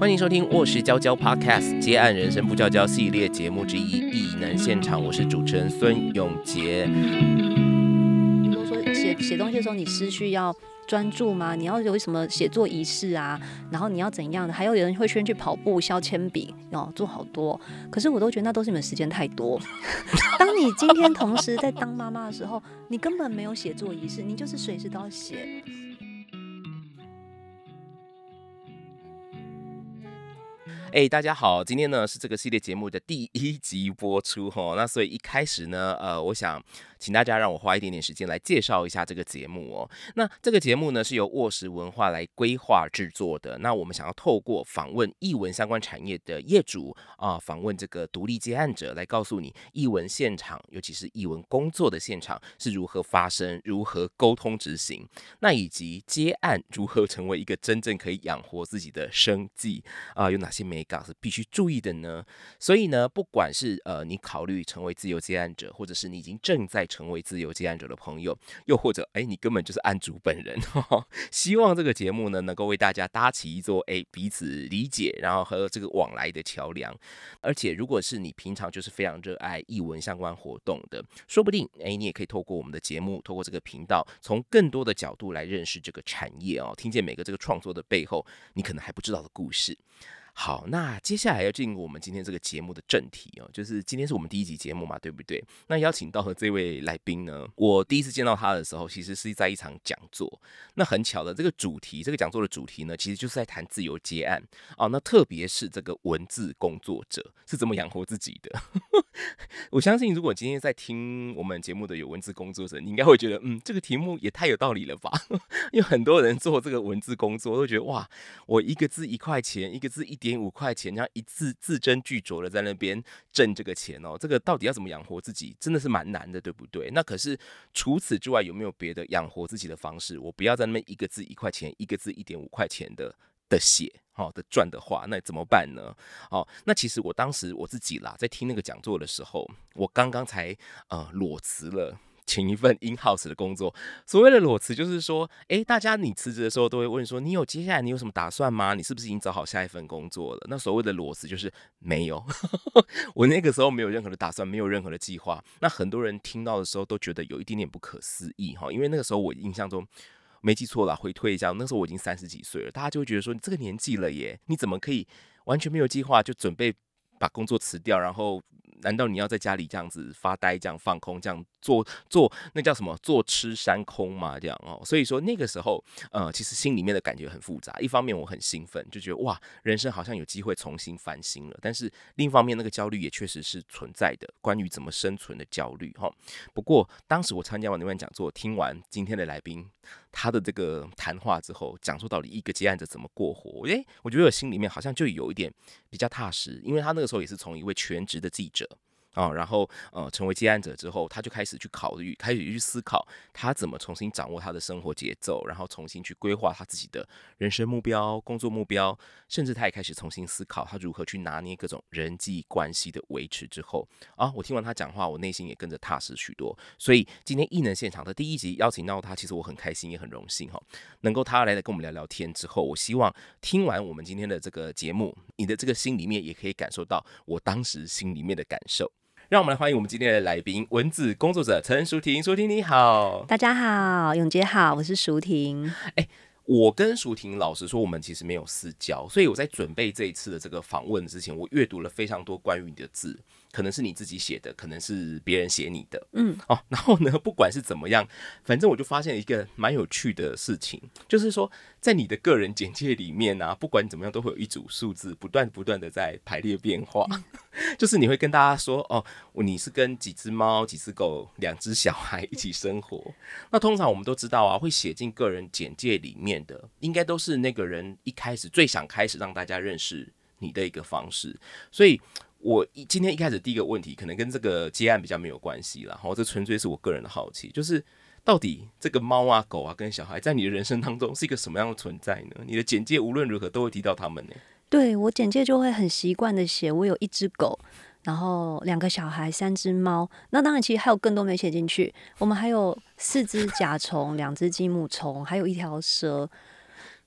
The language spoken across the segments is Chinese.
欢迎收听《卧室娇娇 Podcast》接案人生不娇娇系列节目之一《异能现场》，我是主持人孙永杰。都说写写东西的时候，你思绪要专注吗？你要有什么写作仪式啊？然后你要怎样的？还有人会先去跑步、削铅笔，哦，做好多。可是我都觉得那都是你们时间太多。当你今天同时在当妈妈的时候，你根本没有写作仪式，你就是随时都要写。哎，大家好，今天呢是这个系列节目的第一集播出哈，那所以一开始呢，呃，我想。请大家让我花一点点时间来介绍一下这个节目哦。那这个节目呢是由卧石文化来规划制作的。那我们想要透过访问译文相关产业的业主啊，访问这个独立接案者，来告诉你译文现场，尤其是译文工作的现场是如何发生、如何沟通执行，那以及接案如何成为一个真正可以养活自己的生计啊，有哪些美感是必须注意的呢？所以呢，不管是呃你考虑成为自由接案者，或者是你已经正在成为自由接案者的朋友，又或者哎，你根本就是案主本人，希望这个节目呢能够为大家搭起一座哎彼此理解，然后和这个往来的桥梁。而且，如果是你平常就是非常热爱译文相关活动的，说不定哎，你也可以透过我们的节目，透过这个频道，从更多的角度来认识这个产业哦，听见每个这个创作的背后，你可能还不知道的故事。好，那接下来要进入我们今天这个节目的正题哦，就是今天是我们第一集节目嘛，对不对？那邀请到的这位来宾呢，我第一次见到他的时候，其实是在一场讲座。那很巧的，这个主题，这个讲座的主题呢，其实就是在谈自由接案哦。那特别是这个文字工作者是怎么养活自己的。我相信，如果今天在听我们节目的有文字工作者，你应该会觉得，嗯，这个题目也太有道理了吧？因为很多人做这个文字工作，都觉得哇，我一个字一块钱，一个字一点五块钱，这样一字字斟句酌的在那边挣这个钱哦，这个到底要怎么养活自己，真的是蛮难的，对不对？那可是除此之外，有没有别的养活自己的方式？我不要在那边一个字一块钱，一个字一点五块钱的的写。好的赚的话，那怎么办呢？哦，那其实我当时我自己啦，在听那个讲座的时候，我刚刚才呃裸辞了请一份 in house 的工作。所谓的裸辞，就是说，哎，大家你辞职的时候都会问说，你有接下来你有什么打算吗？你是不是已经找好下一份工作了？那所谓的裸辞就是没有，我那个时候没有任何的打算，没有任何的计划。那很多人听到的时候都觉得有一点点不可思议哈，因为那个时候我印象中。没记错了，回推一下，那时候我已经三十几岁了，大家就会觉得说，你这个年纪了耶，你怎么可以完全没有计划就准备把工作辞掉，然后？难道你要在家里这样子发呆，这样放空，这样做做那叫什么？坐吃山空嘛，这样哦。所以说那个时候，呃，其实心里面的感觉很复杂。一方面我很兴奋，就觉得哇，人生好像有机会重新翻新了。但是另一方面，那个焦虑也确实是存在的，关于怎么生存的焦虑哈。不过当时我参加完那番讲座，听完今天的来宾他的这个谈话之后，讲述到底一个接案者怎么过活，诶，我觉得我心里面好像就有一点比较踏实，因为他那个时候也是从一位全职的记者。啊，然后呃，成为接案者之后，他就开始去考虑，开始去思考他怎么重新掌握他的生活节奏，然后重新去规划他自己的人生目标、工作目标，甚至他也开始重新思考他如何去拿捏各种人际关系的维持。之后啊，我听完他讲话，我内心也跟着踏实许多。所以今天异能现场的第一集邀请到他，其实我很开心，也很荣幸哈，能够他来的跟我们聊聊天。之后，我希望听完我们今天的这个节目，你的这个心里面也可以感受到我当时心里面的感受。让我们来欢迎我们今天的来宾，文字工作者陈淑婷。淑婷你好，大家好，永杰好，我是淑婷。哎，我跟淑婷老实说，我们其实没有私交，所以我在准备这一次的这个访问之前，我阅读了非常多关于你的字。可能是你自己写的，可能是别人写你的，嗯，哦，然后呢，不管是怎么样，反正我就发现一个蛮有趣的事情，就是说，在你的个人简介里面啊，不管怎么样，都会有一组数字不断不断的在排列变化，就是你会跟大家说，哦，你是跟几只猫、几只狗、两只小孩一起生活。那通常我们都知道啊，会写进个人简介里面的，应该都是那个人一开始最想开始让大家认识你的一个方式，所以。我一今天一开始第一个问题，可能跟这个接案比较没有关系了，哈，这纯粹是我个人的好奇，就是到底这个猫啊、狗啊跟小孩，在你的人生当中是一个什么样的存在呢？你的简介无论如何都会提到他们呢？对我简介就会很习惯的写，我有一只狗，然后两个小孩，三只猫，那当然其实还有更多没写进去，我们还有四只甲虫，两只金木虫，还有一条蛇。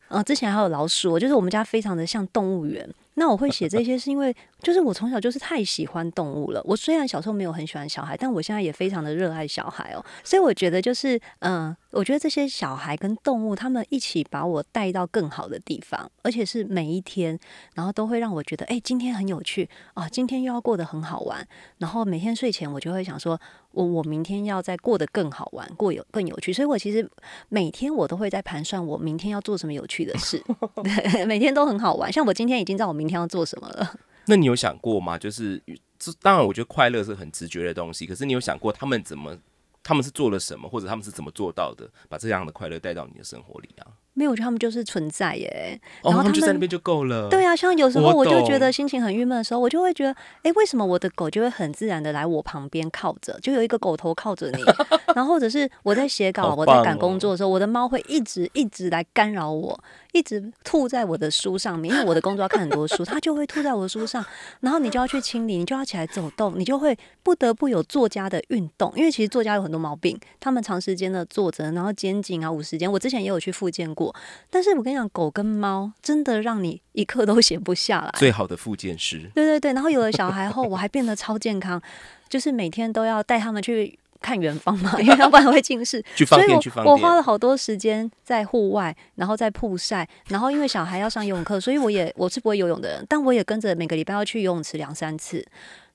呃，之前还有老鼠，就是我们家非常的像动物园。那我会写这些，是因为就是我从小就是太喜欢动物了。我虽然小时候没有很喜欢小孩，但我现在也非常的热爱小孩哦。所以我觉得就是，嗯，我觉得这些小孩跟动物他们一起把我带到更好的地方，而且是每一天，然后都会让我觉得，哎，今天很有趣啊，今天又要过得很好玩。然后每天睡前我就会想说。我我明天要再过得更好玩，过有更有趣，所以我其实每天我都会在盘算我明天要做什么有趣的事，每天都很好玩。像我今天已经在我明天要做什么了。那你有想过吗？就是这当然，我觉得快乐是很直觉的东西。可是你有想过他们怎么，他们是做了什么，或者他们是怎么做到的，把这样的快乐带到你的生活里啊？没有，我觉得他们就是存在耶。然后他们就在那边就够了。对啊，像有时候我就觉得心情很郁闷的时候，我就会觉得，哎，为什么我的狗就会很自然的来我旁边靠着，就有一个狗头靠着你。然后或者是我在写稿、我在赶工作的时候，我的猫会一直一直来干扰我，一直吐在我的书上面，因为我的工作要看很多书，它就会吐在我的书上。然后你就要去清理，你就要起来走动，你就会不得不有作家的运动，因为其实作家有很多毛病，他们长时间的坐着，然后肩颈啊、五十肩，我之前也有去复健过，但是。我跟你讲，狗跟猫真的让你一刻都闲不下来。最好的复健师，对对对。然后有了小孩后，我还变得超健康，就是每天都要带他们去看远方嘛，因为要不然会近视。去放电，去放我花了好多时间在户外，然后在曝晒，然后因为小孩要上游泳课，所以我也我是不会游泳的人，但我也跟着每个礼拜要去游泳池两三次，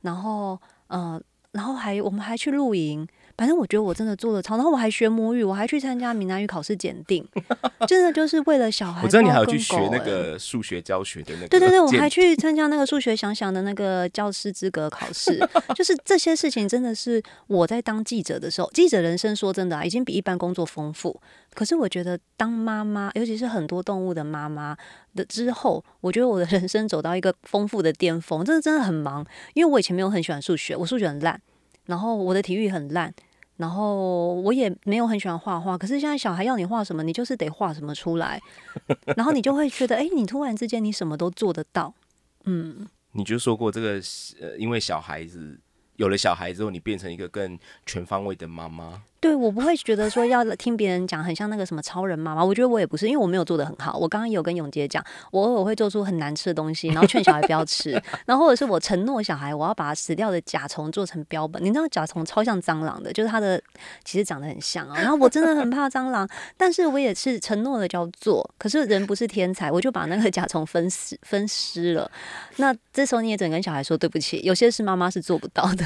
然后嗯，然后还我们还去露营。反正我觉得我真的做的超，然后我还学母语，我还去参加闽南语考试检定，真的就是为了小孩。我知道你还有去学那个数学教学的那个。对对对，我还去参加那个数学想想的那个教师资格考试，就是这些事情真的是我在当记者的时候，记者人生说真的啊，已经比一般工作丰富。可是我觉得当妈妈，尤其是很多动物的妈妈的之后，我觉得我的人生走到一个丰富的巅峰，真的真的很忙，因为我以前没有很喜欢数学，我数学很烂，然后我的体育很烂。然后我也没有很喜欢画画，可是现在小孩要你画什么，你就是得画什么出来，然后你就会觉得，哎，你突然之间你什么都做得到，嗯。你就说过这个，呃，因为小孩子有了小孩之后，你变成一个更全方位的妈妈。对，我不会觉得说要听别人讲很像那个什么超人妈妈，我觉得我也不是，因为我没有做的很好。我刚刚有跟永杰讲，我偶尔会做出很难吃的东西，然后劝小孩不要吃，然后或者是我承诺小孩，我要把死掉的甲虫做成标本。你知道甲虫超像蟑螂的，就是它的其实长得很像啊。然后我真的很怕蟑螂，但是我也是承诺了叫做，可是人不是天才，我就把那个甲虫分尸分尸了。那这时候你也只能跟小孩说对不起，有些事妈妈是做不到的。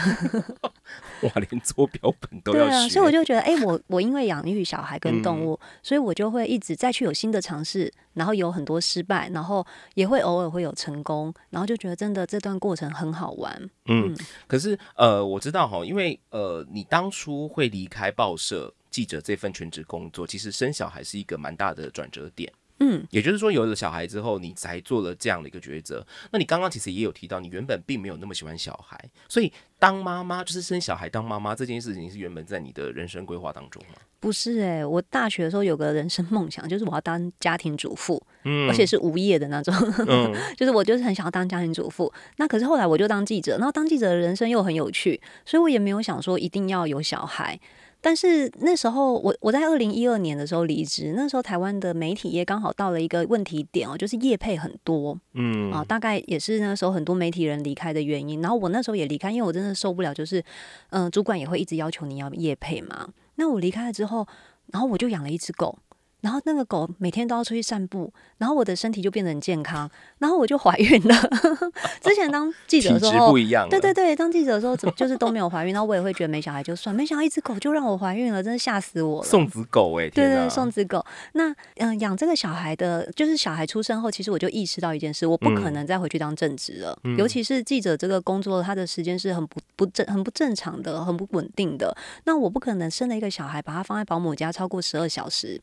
哇，连做标本都要学，所以我就。就觉得哎，我我因为养育小孩跟动物，所以我就会一直再去有新的尝试，然后有很多失败，然后也会偶尔会有成功，然后就觉得真的这段过程很好玩。嗯，可是呃，我知道哈，因为呃，你当初会离开报社记者这份全职工作，其实生小孩是一个蛮大的转折点。嗯，也就是说，有了小孩之后，你才做了这样的一个抉择。那你刚刚其实也有提到，你原本并没有那么喜欢小孩，所以当妈妈就是生小孩当妈妈这件事情，是原本在你的人生规划当中吗？不是哎，我大学的时候有个人生梦想，就是我要当家庭主妇，嗯，而且是无业的那种，嗯，就是我就是很想要当家庭主妇。那可是后来我就当记者，然后当记者的人生又很有趣，所以我也没有想说一定要有小孩。但是那时候，我我在二零一二年的时候离职，那时候台湾的媒体业刚好到了一个问题点哦，就是业配很多，嗯啊，大概也是那时候很多媒体人离开的原因。然后我那时候也离开，因为我真的受不了，就是嗯，主管也会一直要求你要业配嘛。那我离开了之后，然后我就养了一只狗。然后那个狗每天都要出去散步，然后我的身体就变得很健康，然后我就怀孕了。之前当记者的时候，不一样。对对对，当记者的时候怎么就是都没有怀孕，然后我也会觉得没小孩就算，没想到一只狗就让我怀孕了，真的吓死我了。送子狗哎，对对，送子狗。那嗯，养这个小孩的，就是小孩出生后，其实我就意识到一件事，我不可能再回去当正职了。尤其是记者这个工作，他的时间是很不不正、很不正常的、很不稳定的。那我不可能生了一个小孩，把他放在保姆家超过十二小时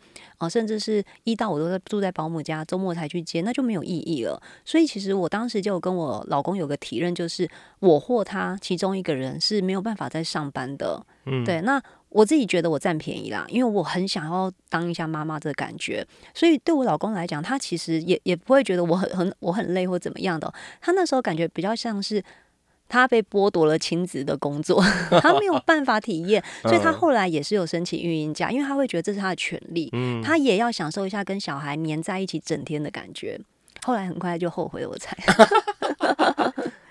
啊。甚至是一到我都在住在保姆家，周末才去接，那就没有意义了。所以其实我当时就跟我老公有个提认，就是我或他其中一个人是没有办法在上班的。嗯，对。那我自己觉得我占便宜啦，因为我很想要当一下妈妈的感觉。所以对我老公来讲，他其实也也不会觉得我很很我很累或怎么样的。他那时候感觉比较像是。他被剥夺了亲子的工作，他没有办法体验，所以他后来也是有申请育婴假，因为他会觉得这是他的权利，嗯，他也要享受一下跟小孩黏在一起整天的感觉。后来很快就后悔了，我猜。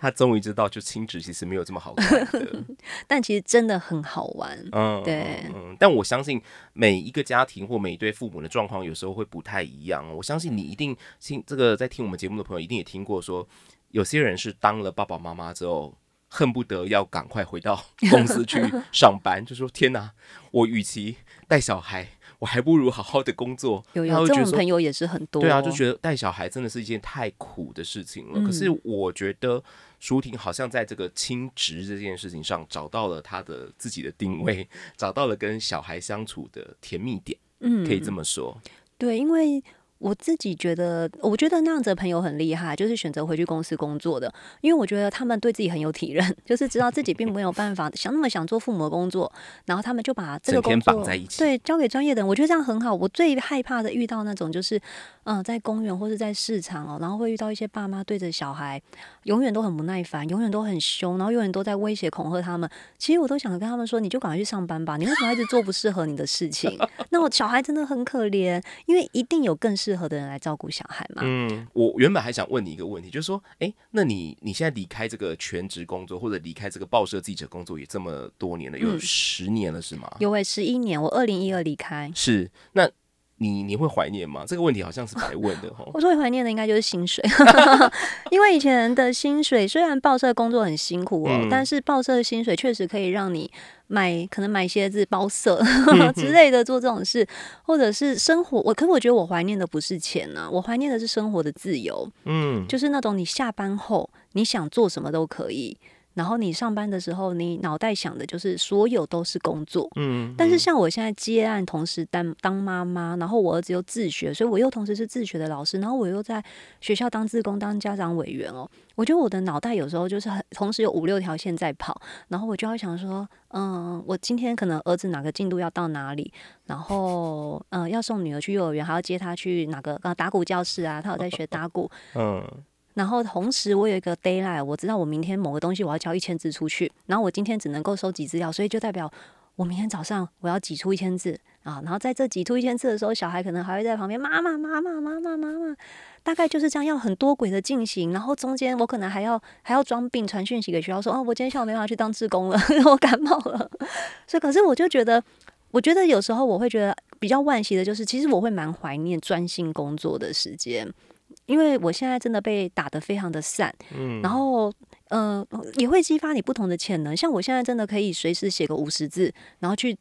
他终于知道，就亲子其实没有这么好看的。但其实真的很好玩。嗯，对嗯，但我相信每一个家庭或每一对父母的状况有时候会不太一样。我相信你一定听这个在听我们节目的朋友一定也听过说，有些人是当了爸爸妈妈之后，恨不得要赶快回到 公司去上班，就说天哪，我与其带小孩。我还不如好好的工作。有有这种朋友也是很多。对啊，就觉得带小孩真的是一件太苦的事情了。可是我觉得舒婷好像在这个亲职这件事情上找到了她的自己的定位，找到了跟小孩相处的甜蜜点。嗯，可以这么说。对，因为。我自己觉得，我觉得那样子的朋友很厉害，就是选择回去公司工作的，因为我觉得他们对自己很有体认，就是知道自己并没有办法 想那么想做父母的工作，然后他们就把这个工作对交给专业的人，我觉得这样很好。我最害怕的遇到那种就是，嗯，在公园或是在市场哦，然后会遇到一些爸妈对着小孩永远都很不耐烦，永远都很凶，然后永远都在威胁恐吓他们。其实我都想跟他们说，你就赶快去上班吧，你为什么一直做不适合你的事情？那我小孩真的很可怜，因为一定有更适合的人来照顾小孩嘛。嗯，我原本还想问你一个问题，就是说，哎，那你你现在离开这个全职工作，或者离开这个报社记者工作也这么多年了，有十年了是吗？有诶，十一年，我二零一二离开。是，那你你会怀念吗？这个问题好像是白问的 哈。我最怀念的应该就是薪水，因为以前的薪水虽然报社工作很辛苦哦，但是报社的薪水确实可以让你。买可能买鞋子包色之类的做这种事，或者是生活。我可是我觉得我怀念的不是钱呢，我怀念的是生活的自由。嗯，就是那种你下班后你想做什么都可以。然后你上班的时候，你脑袋想的就是所有都是工作。嗯，但是像我现在接案，同时当当妈妈，然后我儿子又自学，所以我又同时是自学的老师，然后我又在学校当自工、当家长委员哦。我觉得我的脑袋有时候就是很同时有五六条线在跑，然后我就要想说，嗯，我今天可能儿子哪个进度要到哪里，然后嗯，要送女儿去幼儿园，还要接她去哪个呃打鼓教室啊，她有在学打鼓。嗯。然后同时，我有一个 d a y l i g h t 我知道我明天某个东西我要交一千字出去，然后我今天只能够收集资料，所以就代表我明天早上我要挤出一千字啊。然后在这挤出一千字的时候，小孩可能还会在旁边妈妈妈妈妈妈妈妈，大概就是这样，要很多轨的进行。然后中间我可能还要还要装病传讯息给学校说，哦，我今天下午没办法去当志工了，我感冒了。所以可是我就觉得，我觉得有时候我会觉得比较惋惜的就是，其实我会蛮怀念专心工作的时间。因为我现在真的被打得非常的散，嗯，然后呃也会激发你不同的潜能。像我现在真的可以随时写个五十字，然后去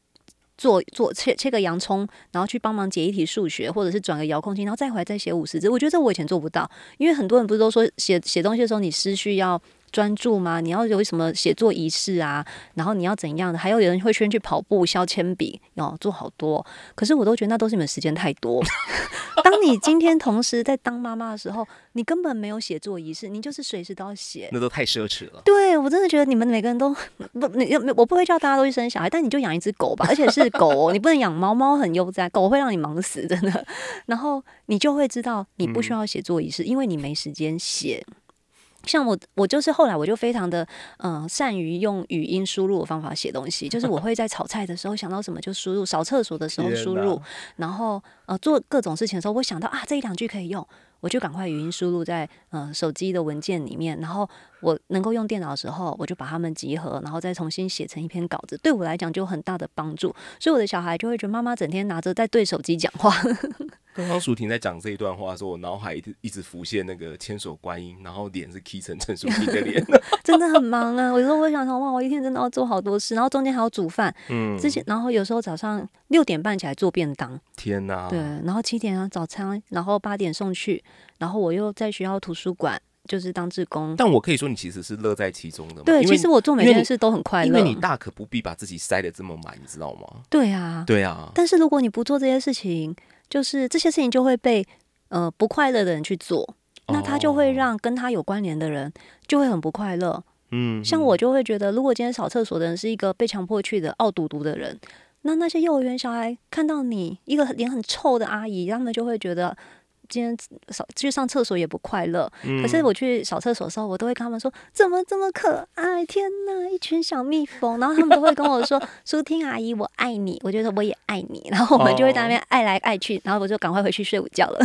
做做切切个洋葱，然后去帮忙解一题数学，或者是转个遥控器，然后再回来再写五十字。我觉得这我以前做不到，因为很多人不是都说写写东西的时候你思绪要。专注吗？你要有什么写作仪式啊？然后你要怎样的？还有有人会先去跑步、削铅笔，哦，做好多。可是我都觉得那都是你们时间太多。当你今天同时在当妈妈的时候，你根本没有写作仪式，你就是随时都要写，那都太奢侈了。对我真的觉得你们每个人都不，你我不会叫大家都去生小孩，但你就养一只狗吧，而且是狗哦，你不能养猫，猫很悠哉，狗会让你忙死，真的。然后你就会知道，你不需要写作仪式，因为你没时间写。像我，我就是后来我就非常的嗯善于用语音输入的方法写东西，就是我会在炒菜的时候想到什么就输入，扫厕所的时候输入，然后呃做各种事情的时候，我想到啊这一两句可以用，我就赶快语音输入在呃手机的文件里面，然后我能够用电脑的时候，我就把它们集合，然后再重新写成一篇稿子，对我来讲就很大的帮助，所以我的小孩就会觉得妈妈整天拿着在对手机讲话。刚刚舒婷在讲这一段话的时候，我脑海一直一直浮现那个千手观音，然后脸是 K 成陈淑婷的脸，真的很忙啊！有时候我想想，哇，我一天真的要做好多事，然后中间还要煮饭，嗯，之前然后有时候早上六点半起来做便当，天哪，对，然后七点啊早餐，然后八点送去，然后我又在学校图书馆就是当志工，但我可以说你其实是乐在其中的，对，其实我做每件事都很快乐，因为你大可不必把自己塞得这么满，你知道吗？对啊，对啊，但是如果你不做这些事情。就是这些事情就会被呃不快乐的人去做，那他就会让跟他有关联的人就会很不快乐。嗯，像我就会觉得，如果今天扫厕所的人是一个被强迫去的傲嘟嘟的人，那那些幼儿园小孩看到你一个脸很臭的阿姨，他们就会觉得今天扫去上厕所也不快乐。嗯可是我去扫厕所的时候，我都会跟他们说怎么这么可爱，天哪，一群小蜜蜂。然后他们都会跟我说 舒婷阿姨，我爱你。我觉得我也爱你。然后我们就会在那边爱来爱去，然后我就赶快回去睡午觉了。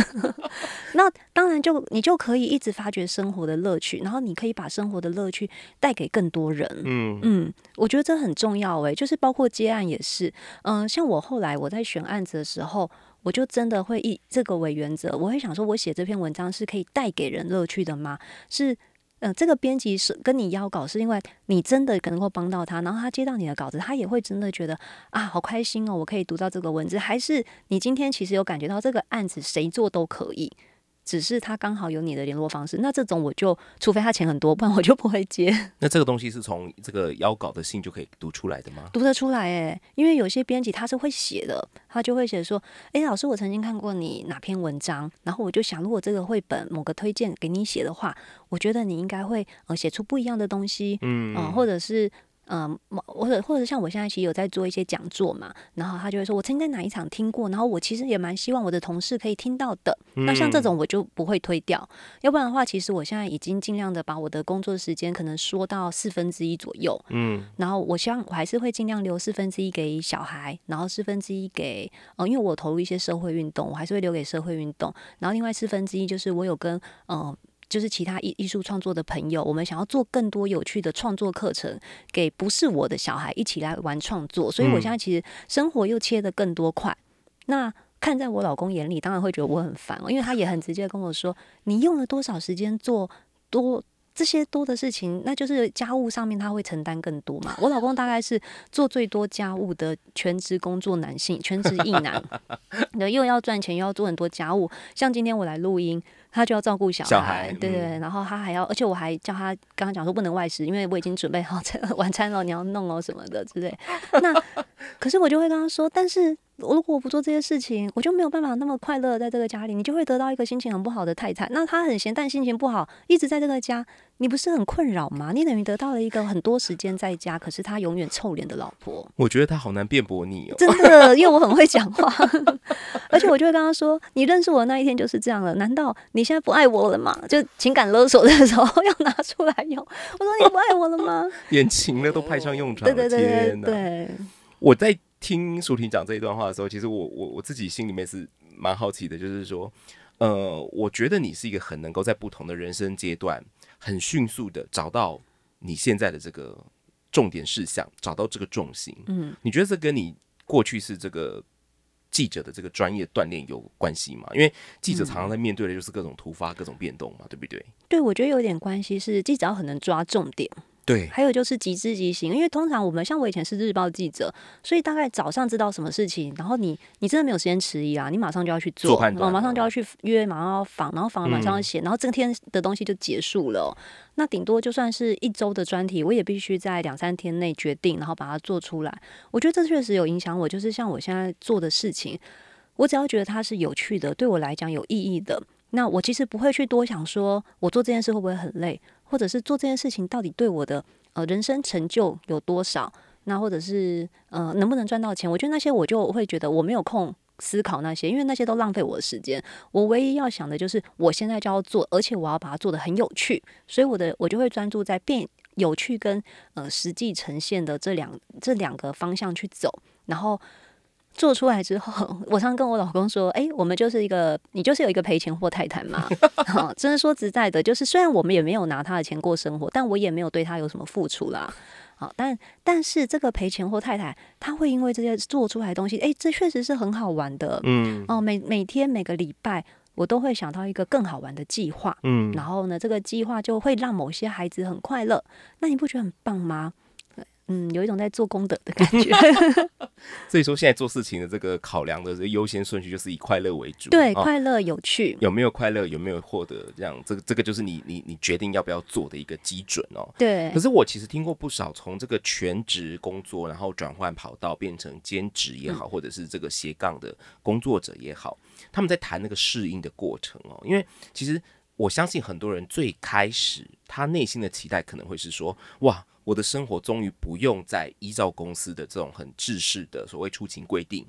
那当然就你就可以一直发掘生活的乐趣，然后你可以把生活的乐趣带给更多人。嗯嗯，我觉得这很重要诶，就是包括接案也是，嗯、像我后来我在选案子的时候，我就真的会以这个为原则，我会想说，我写这篇文章是可以带给人乐趣的吗？是。嗯，这个编辑是跟你邀稿，是因为你真的能够帮到他，然后他接到你的稿子，他也会真的觉得啊，好开心哦，我可以读到这个文字。还是你今天其实有感觉到这个案子谁做都可以，只是他刚好有你的联络方式，那这种我就除非他钱很多，不然我就不会接。那这个东西是从这个邀稿的信就可以读出来的吗？读得出来诶，因为有些编辑他是会写的，他就会写说：“诶，老师，我曾经看过你哪篇文章，然后我就想，如果这个绘本某个推荐给你写的话，我觉得你应该会呃写出不一样的东西，嗯嗯、或者是。”嗯，某或者或者像我现在其实有在做一些讲座嘛，然后他就会说，我曾经在哪一场听过，然后我其实也蛮希望我的同事可以听到的。那像这种我就不会推掉，要不然的话，其实我现在已经尽量的把我的工作时间可能缩到四分之一左右，嗯然后我希望我还是会尽量留四分之一给小孩，然后四分之一给呃，因为我投入一些社会运动，我还是会留给社会运动。然后另外四分之一就是我有跟呃，就是其他艺艺术创作的朋友，我们想要做更多有趣的创作课程，给不是我的小孩一起来玩创作。所以我现在其实生活又切得更多块。那看在我老公眼里，当然会觉得我很烦哦，因为他也很直接跟我说，你用了多少时间做多。这些多的事情，那就是家务上面他会承担更多嘛。我老公大概是做最多家务的全职工作男性，全职一男，对，又要赚钱，又要做很多家务。像今天我来录音，他就要照顾小孩，小孩对对对，然后他还要，而且我还叫他刚刚讲说不能外食，因为我已经准备好这个 晚餐了，你要弄哦什么的之类。那可是我就会跟他说，但是如果我不做这些事情，我就没有办法那么快乐在这个家里，你就会得到一个心情很不好的太太。那他很闲，但心情不好，一直在这个家，你不是很困扰吗？你等于得到了一个很多时间在家，可是他永远臭脸的老婆。我觉得他好难辩驳你哦。真的，因为我很会讲话，而且我就会跟他说：“你认识我那一天就是这样了，难道你现在不爱我了吗？”就情感勒索的时候要拿出来用。我说：“你不爱我了吗 眼情了都派上用？”场了，对对对！对，我在听舒婷讲这一段话的时候，其实我我我自己心里面是蛮好奇的，就是说，呃，我觉得你是一个很能够在不同的人生阶段，很迅速的找到你现在的这个重点事项，找到这个重心。嗯，你觉得这跟你过去是这个记者的这个专业锻炼有关系吗？因为记者常常在面对的就是各种突发、各种变动嘛，对不对？对，我觉得有点关系，是记者要很能抓重点。对，还有就是即知即行，因为通常我们像我以前是日报记者，所以大概早上知道什么事情，然后你你真的没有时间迟疑啊，你马上就要去做，做判断然后马上就要去约，马上要访，然后访了马上要写，然后这天的东西就结束了哦、那顶多就算是一周的专题，我也必须在两三天内决定，然后把它做出来。我觉得这确实有影响我，就是像我现在做的事情，我只要觉得它是有趣的，对我来讲有意义的。那我其实不会去多想说，我做这件事会不会很累，或者是做这件事情到底对我的呃人生成就有多少，那或者是呃能不能赚到钱？我觉得那些我就会觉得我没有空思考那些，因为那些都浪费我的时间。我唯一要想的就是我现在就要做，而且我要把它做得很有趣，所以我的我就会专注在变有趣跟呃实际呈现的这两这两个方向去走，然后。做出来之后，我常跟我老公说：“诶，我们就是一个，你就是有一个赔钱货太太嘛。哦，真的说实在的，就是虽然我们也没有拿他的钱过生活，但我也没有对他有什么付出啦。好，但但是这个赔钱货太太，她会因为这些做出来的东西，诶，这确实是很好玩的。嗯哦，每每天每个礼拜，我都会想到一个更好玩的计划。嗯，然后呢，这个计划就会让某些孩子很快乐。那你不觉得很棒吗？嗯，有一种在做功德的感觉。所以说现在做事情的这个考量的这个优先顺序就是以快乐为主。对，哦快乐有趣。有没有快乐，有没有获得，这样这个这个就是你你你决定要不要做的一个基准哦。对可，是我其实听过不少从这个全职工作，然后转换跑道变成兼职也嗯好，或者是这个斜杠的工作者也好，他们在谈那个适应的过程哦。因为其实我相信很多人最开始他内心的期待可能会是说，哇，我的生活终于不用再依照公司的这种很制式的所谓出勤规定。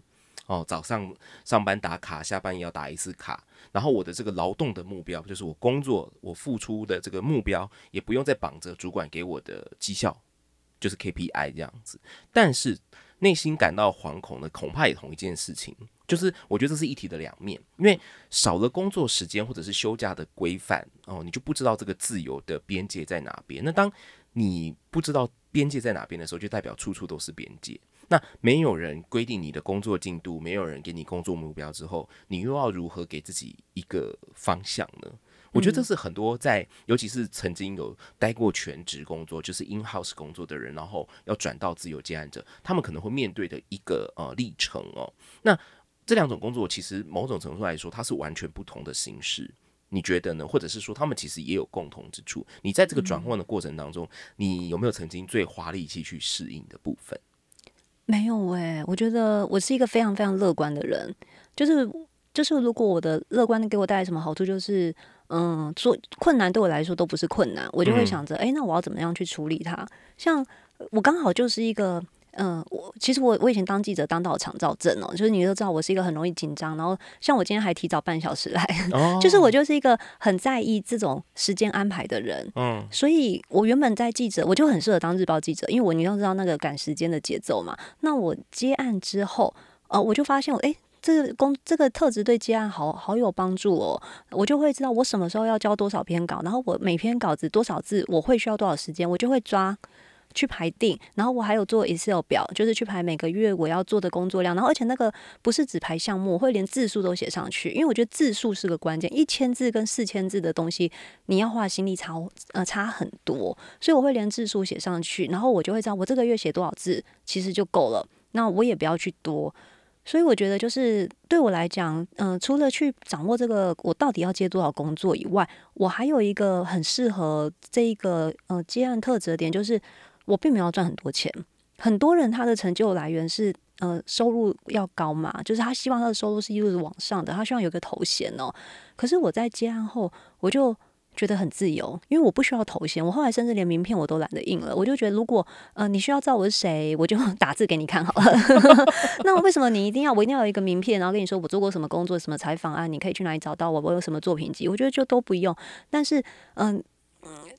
哦，早上上班打卡，下班也要打一次卡。然后我的这个劳动的目标，就是我工作我付出的这个目标，也不用再绑着主管给我的绩效，就是 KPI 这样子。但是内心感到惶恐的，恐怕也同一件事情，就是我觉得这是一体的两面，因为少了工作时间或者是休假的规范哦，你就不知道这个自由的边界在哪边。那当你不知道边界在哪边的时候，就代表处处都是边界。那没有人规定你的工作进度，没有人给你工作目标之后，你又要如何给自己一个方向呢？我觉得这是很多在，尤其是曾经有待过全职工作，就是 in house 工作的人，然后要转到自由接案者，他们可能会面对的一个呃历程哦。那这两种工作其实某种程度来说，它是完全不同的形式。你觉得呢？或者是说，他们其实也有共同之处？你在这个转换的过程当中，你有没有曾经最花力气去适应的部分？没有哎，我觉得我是一个非常非常乐观的人。就是就是，如果我的乐观给我带来什么好处，就是嗯，做困难对我来说都不是困难，我就会想着，哎，那我要怎么样去处理它？像我刚好就是一个。嗯，我其实我我以前当记者当到肠躁症哦，就是你都知道我是一个很容易紧张，然后像我今天还提早半小时来，就是我就是一个很在意这种时间安排的人，嗯，所以我原本在记者我就很适合当日报记者，因为我你要知道那个赶时间的节奏嘛。那我接案之后，呃，我就发现我，哎，这个工这个特质对接案好好有帮助哦，我就会知道我什么时候要交多少篇稿，然后我每篇稿子多少字，我会需要多少时间，我就会抓。去排定，然后我还有做 Excel 表，就是去排每个月我要做的工作量，然后而且那个不是只排项目，我会连字数都写上去，因为我觉得字数是个关键，一千字跟四千字的东西，你要花心力差呃差很多，所以我会连字数写上去，然后我就会知道我这个月写多少字其实就够了，那我也不要去多，所以我觉得就是对我来讲，嗯，除了去掌握这个我到底要接多少工作以外，我还有一个很适合这一个呃接案特质的点就是。我并没有赚很多钱，很多人他的成就来源是呃收入要高嘛，就是他希望他的收入是一路往上的，他希望有个头衔哦。可是我在接案后，我就觉得很自由，因为我不需要头衔。我后来甚至连名片我都懒得印了，我就觉得如果呃你需要知道我是谁，我就 打字给你看好了。那为什么你一定要我一定要有一个名片，然后跟你说我做过什么工作、什么采访啊？你可以去哪里找到我？我有什么作品集？我觉得就都不用。但是嗯。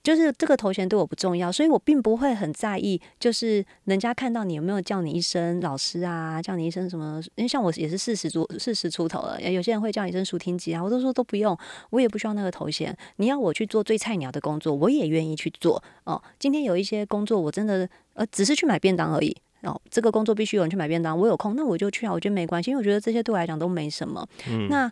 就是这个头衔对我不重要，所以我并不会很在意。就是人家看到你有没有叫你一声老师啊，叫你一声什么？因为像我也是四十多、四十出头了，有些人会叫你一声书听机啊，我都说都不用，我也不需要那个头衔。你要我去做最菜鸟的工作，我也愿意去做哦。今天有一些工作，我真的呃只是去买便当而已哦。这个工作必须有人去买便当，我有空那我就去啊，我觉得没关系，因为我觉得这些对我来讲都没什么。嗯，那。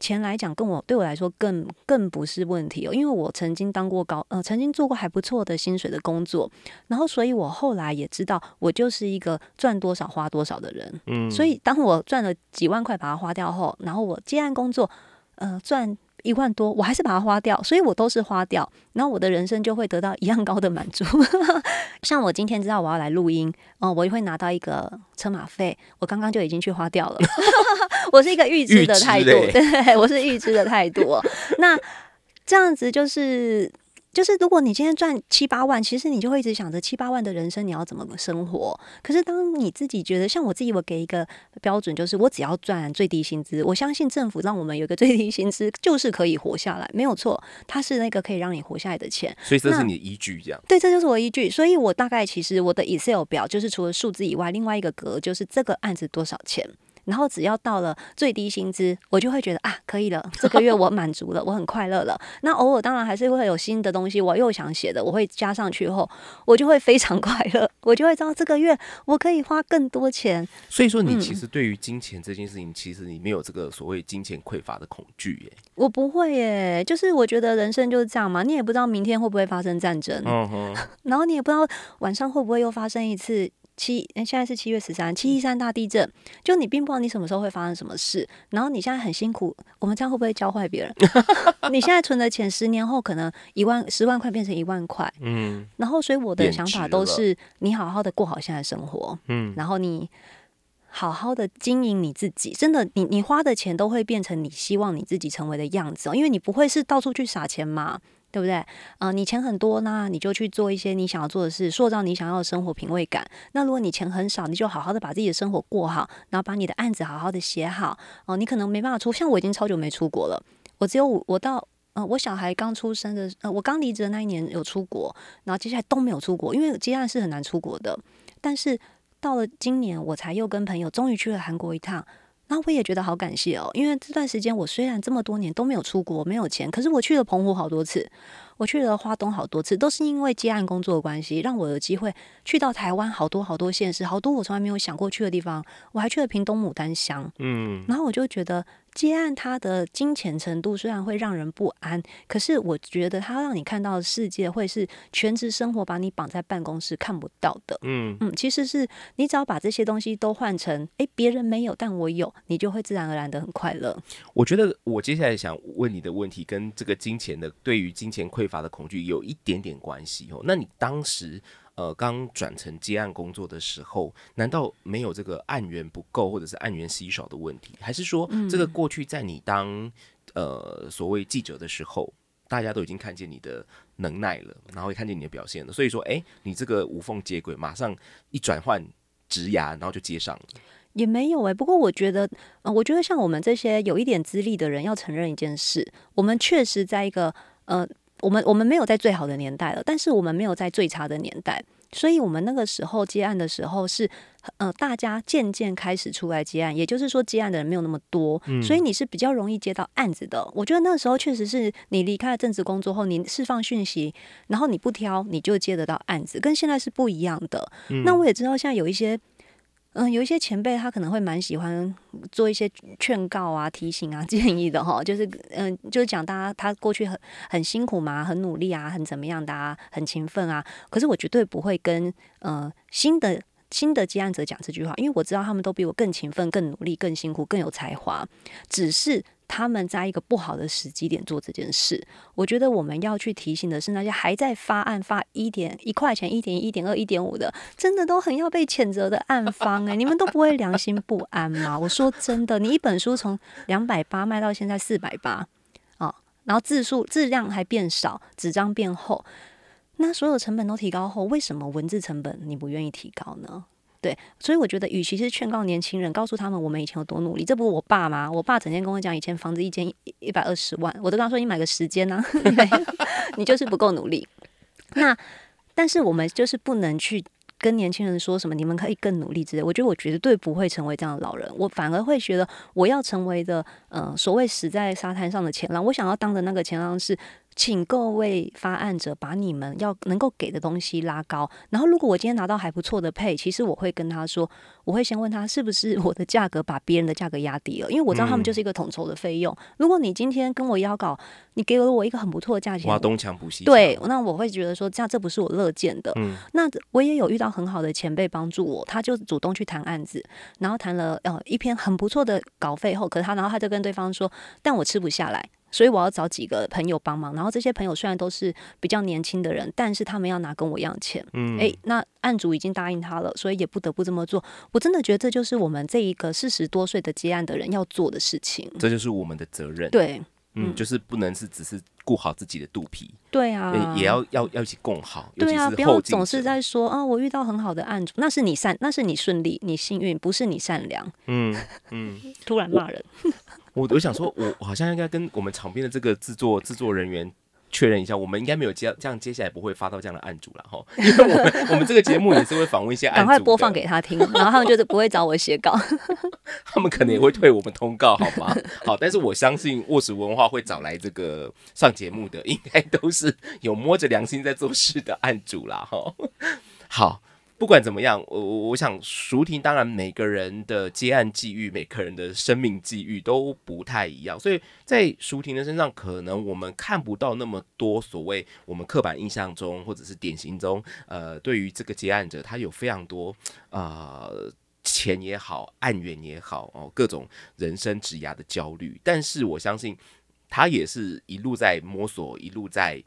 钱来讲，跟我对我来说更更不是问题哦，因为我曾经当过高呃，曾经做过还不错的薪水的工作，然后所以我后来也知道，我就是一个赚多少花多少的人。嗯，所以当我赚了几万块把它花掉后，然后我接案工作，呃，赚。一万多，我还是把它花掉，所以我都是花掉，然后我的人生就会得到一样高的满足。像我今天知道我要来录音，哦，我就会拿到一个车马费，我刚刚就已经去花掉了。我是一个预知的态度，对，我是预知的态度。那这样子就是。就是如果你今天赚七八万，其实你就会一直想着七八万的人生你要怎么生活。可是当你自己觉得，像我自己，我给一个标准，就是我只要赚最低薪资，我相信政府让我们有一个最低薪资，就是可以活下来，没有错，它是那个可以让你活下来的钱。所以这是你的依据，这样对，这就是我依据。所以我大概其实我的 Excel 表就是除了数字以外，另外一个格就是这个案子多少钱。然后只要到了最低薪资，我就会觉得啊，可以了，这个月我满足了，我很快乐了。那偶尔当然还是会有新的东西，我又想写的，我会加上去后，我就会非常快乐，我就会知道这个月我可以花更多钱。所以说，你其实对于金钱这件事情，其实你没有这个所谓金钱匮乏的恐惧耶。我不会耶，就是我觉得人生就是这样嘛，你也不知道明天会不会发生战争，然后你也不知道晚上会不会又发生一次。七，现在是七月十三，七一三大地震，就你并不知道你什么时候会发生什么事，然后你现在很辛苦，我们这样会不会教坏别人？你现在存的钱，十年后可能一万十万块变成一万块，嗯，然后所以我的想法都是，你好好的过好现在生活，嗯，然后你好好的经营你自己，真的，你你花的钱都会变成你希望你自己成为的样子，因为你不会是到处去撒钱嘛。对不对？呃，你钱很多呢，你就去做一些你想要做的事，塑造你想要的生活品味感。那如果你钱很少，你就好好的把自己的生活过好，然后把你的案子好好的写好。哦，你可能没办法出，像我已经超久没出国了，我只有我到呃我小孩刚出生的呃我刚离职的那一年有出国，然后接下来都没有出国，因为接案是很难出国的。但是到了今年，我才又跟朋友终于去了韩国一趟。那我也觉得好感谢哦，因为这段时间我虽然这么多年都没有出国，没有钱，可是我去了澎湖好多次，我去了花东好多次，都是因为接案工作的关系，让我有机会去到台湾好多好多县市，好多我从来没有想过去的地方。我还去了屏东牡丹乡，嗯，然后我就觉得。接案，它的金钱程度虽然会让人不安，可是我觉得它让你看到的世界会是全职生活把你绑在办公室看不到的。嗯嗯，其实是你只要把这些东西都换成，哎，别人没有，但我有，你就会自然而然的很快乐。我觉得我接下来想问你的问题跟这个金钱的对于金钱匮乏的恐惧有一点点关系哦。那你当时？呃，刚转成接案工作的时候，难道没有这个案源不够或者是案源稀少的问题？还是说，这个过去在你当呃所谓记者的时候，大家都已经看见你的能耐了，然后也看见你的表现了，所以说，哎，你这个无缝接轨，马上一转换职涯，然后就接上了？也没有哎，不过我觉得，呃，我觉得像我们这些有一点资历的人，要承认一件事，我们确实在一个呃。我们我们没有在最好的年代了，但是我们没有在最差的年代，所以我们那个时候接案的时候是，呃，大家渐渐开始出来接案，也就是说接案的人没有那么多，所以你是比较容易接到案子的。我觉得那个时候确实是你离开了正职工作后，你释放讯息，然后你不挑，你就接得到案子，跟现在是不一样的。那我也知道，现在有一些。嗯，有一些前辈他可能会蛮喜欢做一些劝告啊、提醒啊、建议的哈，就是嗯，就是讲大家他过去很很辛苦嘛，很努力啊，很怎么样的啊，很勤奋啊。可是我绝对不会跟呃新的新的接案者讲这句话，因为我知道他们都比我更勤奋、更努力、更辛苦、更有才华，只是。他们在一个不好的时机点做这件事，我觉得我们要去提醒的是那些还在发案发一点一块钱、一点一、点二、一点五的，真的都很要被谴责的案方哎，你们都不会良心不安吗？我说真的，你一本书从两百八卖到现在四百八啊，然后字数质量还变少，纸张变厚，那所有成本都提高后，为什么文字成本你不愿意提高呢？对，所以我觉得，与其是劝告年轻人，告诉他们我们以前有多努力，这不是我爸吗？我爸整天跟我讲，以前房子一间一百二十万，我都跟他说，你买个时间呢，你就是不够努力。那但是我们就是不能去跟年轻人说什么，你们可以更努力之类。我觉得我绝对不会成为这样的老人，我反而会觉得我要成为的，呃，所谓死在沙滩上的前浪。我想要当的那个前浪是。请各位发案者把你们要能够给的东西拉高，然后如果我今天拿到还不错的配，其实我会跟他说，我会先问他是不是我的价格把别人的价格压低了，因为我知道他们就是一个统筹的费用。如果你今天跟我邀稿，你给了我一个很不错的价钱，挖东墙补西对，那我会觉得说这样这不是我乐见的。嗯，那我也有遇到很好的前辈帮助我，他就主动去谈案子，然后谈了呃一篇很不错的稿费后，可是他然后他就跟对方说，但我吃不下来。所以我要找几个朋友帮忙，然后这些朋友虽然都是比较年轻的人，但是他们要拿跟我一样钱。嗯，诶，那案主已经答应他了，所以也不得不这么做。我真的觉得这就是我们这一个四十多岁的接案的人要做的事情。这就是我们的责任。对，嗯，就是不能是只是顾好自己的肚皮。对啊，也要要要一起共好。对啊，不要总是在说啊，我遇到很好的案主，那是你善，那是你顺利，你幸运，不是你善良。嗯嗯，突然骂人。我我想说，我好像应该跟我们场边的这个制作制作人员确认一下，我们应该没有接这样，接下来不会发到这样的案主了哈。因为我们我们这个节目也是会访问一些案主，赶快播放给他听，然后他们就是不会找我写稿，他们可能也会退我们通告，好吗？好，但是我相信卧室文化会找来这个上节目的，应该都是有摸着良心在做事的案主啦。哈。好。不管怎么样，我我我想熟婷，当然每个人的接案际遇，每个人的生命际遇都不太一样，所以在熟婷的身上，可能我们看不到那么多所谓我们刻板印象中或者是典型中，呃，对于这个接案者，他有非常多啊钱也好，案源也好哦，各种人生职涯的焦虑，但是我相信他也是一路在摸索，一路在。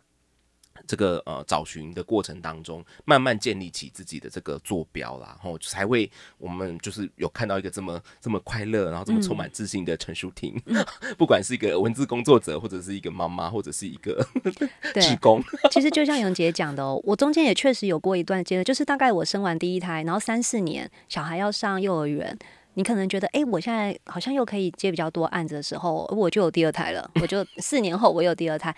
这个呃找寻的过程当中，慢慢建立起自己的这个坐标啦，然后才会我们就是有看到一个这么这么快乐，然后这么充满自信的陈淑婷，不管是一个文字工作者，或者是一个妈妈，或者是一个职工。其实就像永杰讲的哦，我中间也确实有过一段阶段，就是大概我生完第一胎，然后三四年小孩要上幼儿园。你可能觉得，哎，我现在好像又可以接比较多案子的时候，我就有第二胎了。我就四年后我有第二胎，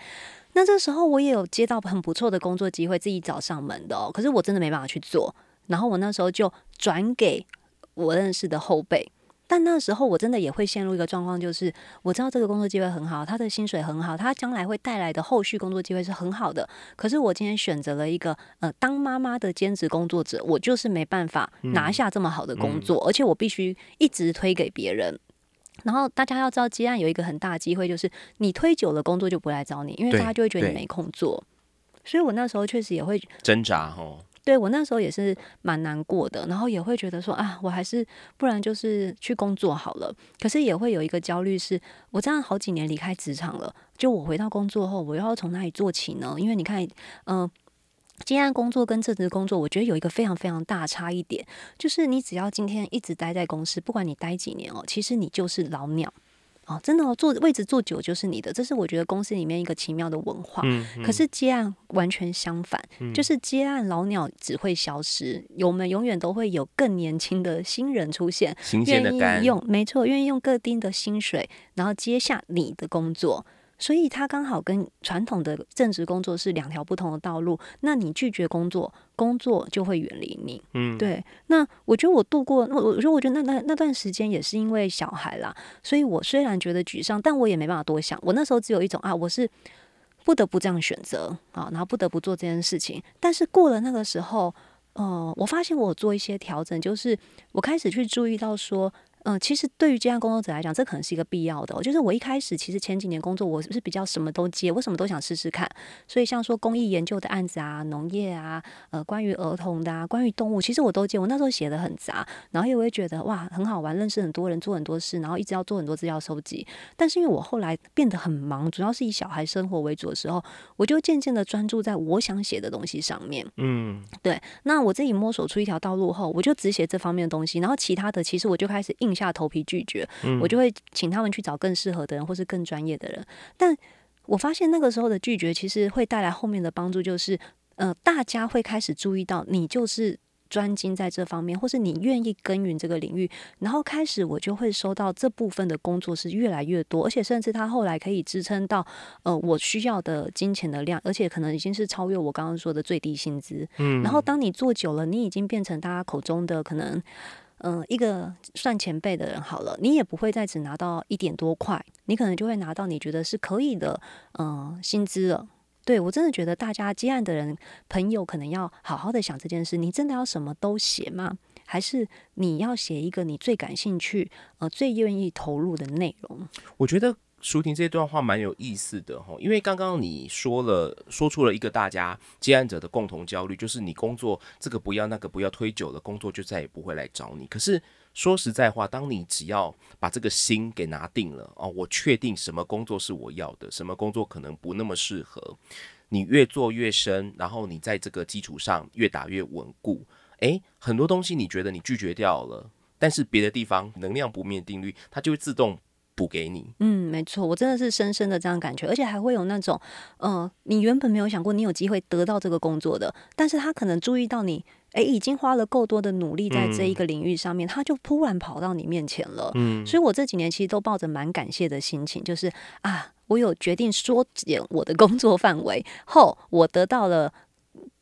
那这时候我也有接到很不错的工作机会，自己找上门的。可是我真的没办法去做，然后我那时候就转给我认识的后辈。但那时候我真的也会陷入一个状况，就是我知道这个工作机会很好，他的薪水很好，他将来会带来的后续工作机会是很好的。可是我今天选择了一个呃当妈妈的兼职工作者，我就是没办法拿下这么好的工作，而且我必须一直推给别人。然后大家要知道，接案有一个很大的机会，就是你推久了，工作就不来找你，因为大家就会觉得你没空做。所以我那时候确实也会挣扎哦。对我那时候也是蛮难过的，然后也会觉得说啊，我还是不然就是去工作好了。可是也会有一个焦虑，是我这样好几年离开职场了，就我回到工作后，我又要从哪里做起呢？因为你看，嗯，接案工作跟正职工作，我觉得有一个非常非常大差一点，就是你只要今天一直待在公司，不管你待几年哦，其实你就是老鸟。哦，真的哦，坐位置坐久就是你的，这是我觉得公司里面一个奇妙的文化。嗯，可是接案完全相反，就是接案老鸟只会消失，我们永远都会有更年轻的新人出现，愿意用，没错，愿意用各丁的薪水，然后接下你的工作。所以他刚好跟传统的正职工作是两条不同的道路。那你拒绝工作，工作就会远离你。嗯，对。那我觉得我度过，我我说我觉得那那那段时间也是因为小孩啦，所以我虽然觉得沮丧，但我也没办法多想。我那时候只有一种啊，我是不得不这样选择啊，然后不得不做这件事情。但是过了那个时候，呃，我发现我做一些调整，就是我开始去注意到说。嗯，其实对于接案工作者来讲，这可能是一个必要的。就是我一开始其实前几年工作，我是比较什么都接，我什么都想试试看。所以像说公益研究的案子啊、农业啊、呃关于儿童的啊、关于动物，其实我都接。我那时候写的很杂，然后也会觉得哇很好玩，认识很多人，做很多事，然后一直要做很多资料收集。但是因为我后来变得很忙，主要是以小孩生活为主的时候，我就渐渐的专注在我想写的东西上面。嗯，对。那我自己摸索出一条道路后，我就只写这方面的东西，然后其他的其实我就开始硬。下头皮拒绝，我就会请他们去找更适合的人，或是更专业的人。但我发现那个时候的拒绝，其实会带来后面的帮助，就是呃，大家会开始注意到你就是专精在这方面，或是你愿意耕耘这个领域，然后开始我就会收到这部分的工作是越来越多，而且甚至他后来可以支撑到呃我需要的金钱的量，而且可能已经是超越我刚刚说的最低薪资。嗯，然后当你做久了，你已经变成大家口中的可能。嗯，一个算前辈的人好了，你也不会再只拿到一点多块，你可能就会拿到你觉得是可以的，嗯，薪资了。对我真的觉得大家接案的人朋友可能要好好的想这件事，你真的要什么都写吗？还是你要写一个你最感兴趣、呃，最愿意投入的内容？我觉得。舒婷这段话蛮有意思的哈，因为刚刚你说了，说出了一个大家接案者的共同焦虑，就是你工作这个不要那个不要推久了，工作就再也不会来找你。可是说实在话，当你只要把这个心给拿定了哦，我确定什么工作是我要的，什么工作可能不那么适合，你越做越深，然后你在这个基础上越打越稳固，诶，很多东西你觉得你拒绝掉了，但是别的地方能量不灭定律，它就会自动。补给你，嗯，没错，我真的是深深的这样感觉，而且还会有那种，呃，你原本没有想过你有机会得到这个工作的，但是他可能注意到你，哎，已经花了够多的努力在这一个领域上面，他就突然跑到你面前了，嗯，所以我这几年其实都抱着蛮感谢的心情，就是啊，我有决定缩减我的工作范围后，我得到了。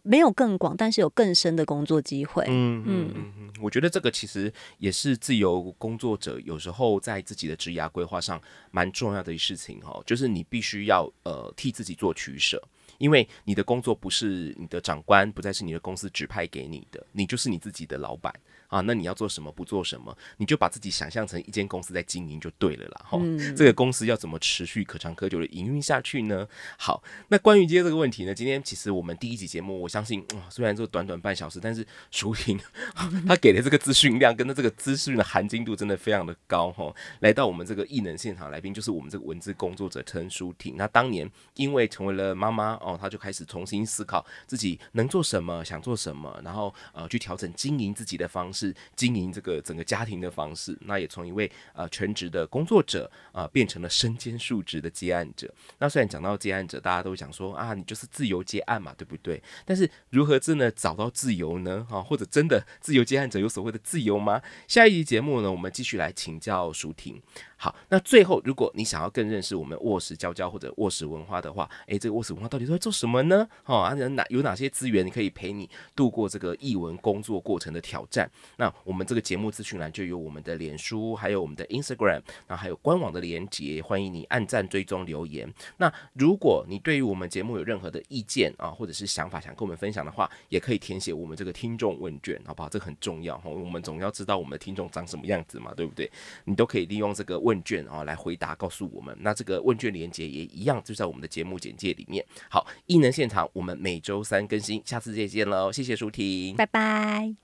没有更广，但是有更深的工作机会。嗯嗯嗯，我觉得这个其实也是自由工作者有时候在自己的职涯规划上蛮重要的事情哈，就是你必须要呃替自己做取舍，因为你的工作不是你的长官，不再是你的公司指派给你的，你就是你自己的老板。啊，那你要做什么，不做什么，你就把自己想象成一间公司在经营就对了啦。哈，嗯这个公司要怎么持续可长可久的营运下去呢？好，那关于今天这个问题呢，今天其实我们第一集节目，我相信，哇虽然说短短半小时，但是舒婷他给的这个资讯量跟这个资讯的含金度真的非常的高哈。来到我们这个艺能现场来宾，就是我们这个文字工作者陈舒婷。那当年因为成为了妈妈哦，她就开始重新思考自己能做什么，想做什么，然后呃去调整经营自己的方式，经营这个整个家庭的方式。那也从一位呃全职的工作者啊、变成了身兼数职的接案者。那虽然讲到接案者，大家都讲说啊，你就是自由接案嘛，对不对？但是如何真的找到自由呢？哈、或者真的自由接案者有所谓的自由吗？下一集节目呢，我们继续来请教舒婷。好，那最后，如果你想要更认识我们卧室娇娇或者卧室文化的话，诶，这个卧室文化到底都在做什么呢？哦，啊，有哪有哪些资源可以陪你度过这个译文工作过程的挑战？那我们这个节目资讯栏就有我们的脸书，还有我们的 Instagram，然后还有官网的连接，欢迎你按赞、追踪、留言。那如果你对于我们节目有任何的意见啊，或者是想法想跟我们分享的话，也可以填写我们这个听众问卷，好不好？这个很重要哈，我们总要知道我们的听众长什么样子嘛，对不对？你都可以利用这个问问卷啊来回答，告诉我们。那这个问卷连接也一样，就在我们的节目简介里面。好，艺能现场我们每周三更新，下次再见喽，谢谢舒婷。拜拜。